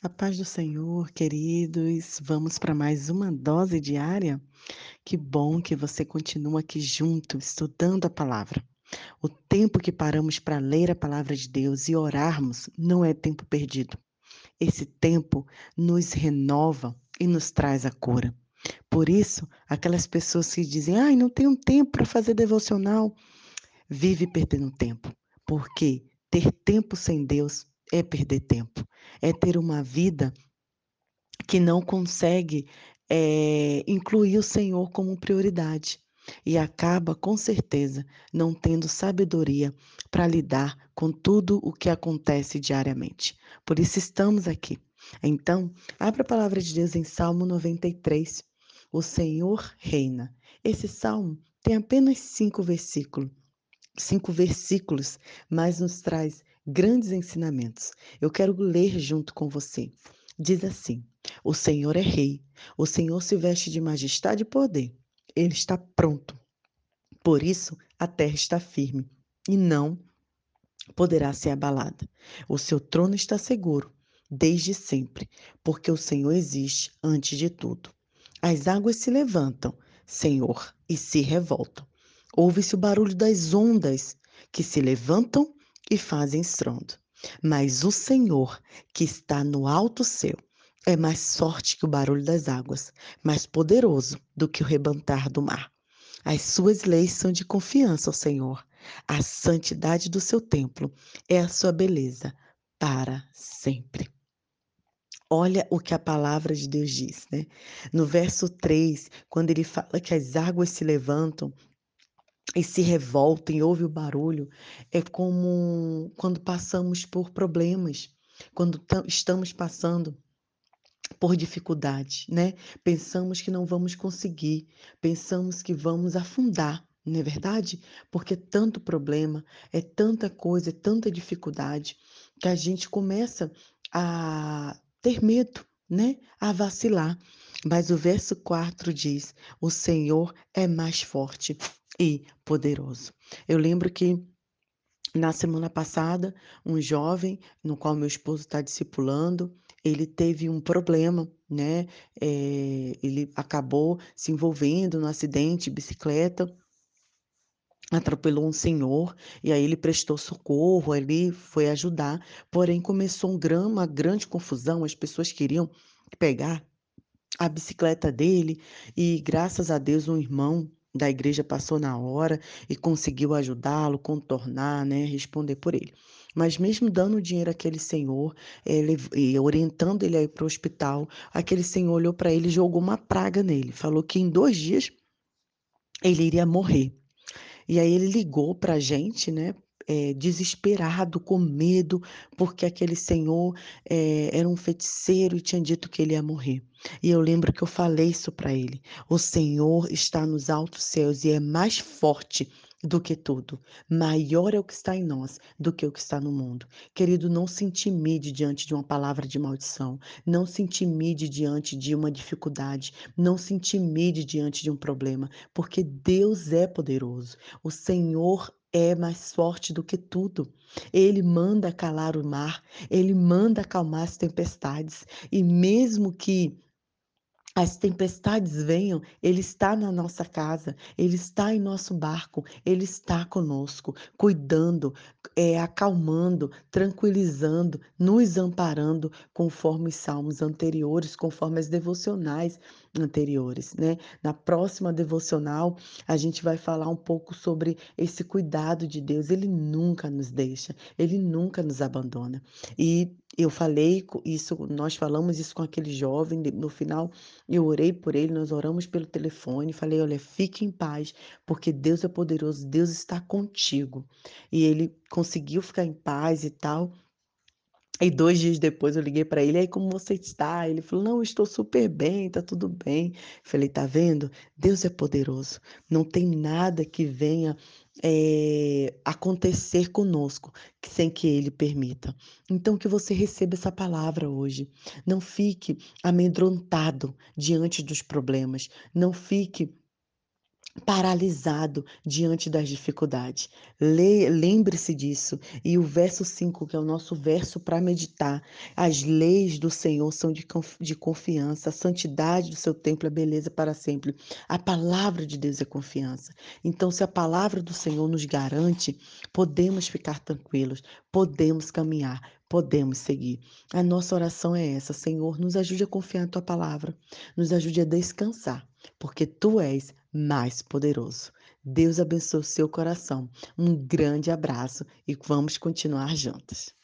A paz do Senhor, queridos. Vamos para mais uma dose diária? Que bom que você continua aqui junto, estudando a palavra. O tempo que paramos para ler a palavra de Deus e orarmos não é tempo perdido. Esse tempo nos renova e nos traz a cura. Por isso, aquelas pessoas que dizem: "Ai, não tenho tempo para fazer devocional", vive perdendo tempo. Porque ter tempo sem Deus é perder tempo, é ter uma vida que não consegue é, incluir o Senhor como prioridade e acaba, com certeza, não tendo sabedoria para lidar com tudo o que acontece diariamente. Por isso estamos aqui. Então, abra a palavra de Deus em Salmo 93. O Senhor reina. Esse salmo tem apenas cinco versículos, cinco versículos, mas nos traz grandes ensinamentos. Eu quero ler junto com você. Diz assim: O Senhor é rei, o Senhor se veste de majestade e poder. Ele está pronto. Por isso, a terra está firme e não poderá ser abalada. O seu trono está seguro desde sempre, porque o Senhor existe antes de tudo. As águas se levantam, Senhor, e se revoltam. Ouve-se o barulho das ondas que se levantam e fazem estrondo. Mas o Senhor, que está no alto céu, é mais forte que o barulho das águas, mais poderoso do que o rebentar do mar. As suas leis são de confiança ao Senhor. A santidade do seu templo é a sua beleza para sempre. Olha o que a palavra de Deus diz, né? No verso 3, quando ele fala que as águas se levantam e se revoltam e ouve o barulho, é como quando passamos por problemas, quando estamos passando por dificuldade, né? Pensamos que não vamos conseguir, pensamos que vamos afundar, não é verdade? Porque é tanto problema, é tanta coisa, é tanta dificuldade, que a gente começa a ter medo, né? A vacilar. Mas o verso 4 diz: O Senhor é mais forte e poderoso. Eu lembro que na semana passada, um jovem, no qual meu esposo está discipulando, ele teve um problema, né? É, ele acabou se envolvendo no acidente de bicicleta, atropelou um senhor, e aí ele prestou socorro, ele foi ajudar, porém começou um grama, uma grande confusão, as pessoas queriam pegar a bicicleta dele, e graças a Deus um irmão da igreja passou na hora e conseguiu ajudá-lo, contornar, né, responder por ele. Mas mesmo dando dinheiro àquele senhor, ele, e orientando ele para o hospital, aquele senhor olhou para ele e jogou uma praga nele. Falou que em dois dias ele iria morrer. E aí ele ligou para a gente, né? É, desesperado, com medo, porque aquele senhor é, era um feiticeiro e tinha dito que ele ia morrer. E eu lembro que eu falei isso para ele. O Senhor está nos altos céus e é mais forte do que tudo. Maior é o que está em nós do que o que está no mundo. Querido, não se intimide diante de uma palavra de maldição. Não se intimide diante de uma dificuldade. Não se intimide diante de um problema, porque Deus é poderoso. O Senhor é mais forte do que tudo. Ele manda calar o mar, ele manda acalmar as tempestades. E mesmo que as tempestades venham, Ele está na nossa casa, Ele está em nosso barco, Ele está conosco, cuidando, é, acalmando, tranquilizando, nos amparando, conforme os salmos anteriores, conforme as devocionais anteriores, né? Na próxima devocional, a gente vai falar um pouco sobre esse cuidado de Deus. Ele nunca nos deixa, ele nunca nos abandona. E eu falei isso, nós falamos isso com aquele jovem, no final eu orei por ele, nós oramos pelo telefone, falei: olha, fique em paz, porque Deus é poderoso, Deus está contigo. E ele conseguiu ficar em paz e tal. E dois dias depois eu liguei para ele, aí como você está? Ele falou, não, estou super bem, tá tudo bem. Falei, tá vendo? Deus é poderoso. Não tem nada que venha é, acontecer conosco sem que Ele permita. Então que você receba essa palavra hoje. Não fique amedrontado diante dos problemas. Não fique paralisado diante das dificuldades. Lembre-se disso. E o verso 5, que é o nosso verso para meditar. As leis do Senhor são de, de confiança, a santidade do seu templo é beleza para sempre. A palavra de Deus é confiança. Então, se a palavra do Senhor nos garante, podemos ficar tranquilos, podemos caminhar, podemos seguir. A nossa oração é essa: Senhor, nos ajude a confiar na tua palavra, nos ajude a descansar, porque tu és mais poderoso. Deus abençoe o seu coração. Um grande abraço e vamos continuar juntos.